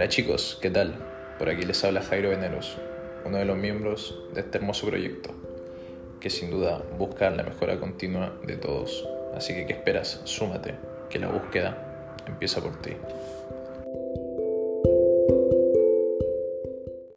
Hola chicos, ¿qué tal? Por aquí les habla Jairo Veneros, uno de los miembros de este hermoso proyecto, que sin duda busca la mejora continua de todos. Así que, ¿qué esperas? Súmate, que la búsqueda empieza por ti.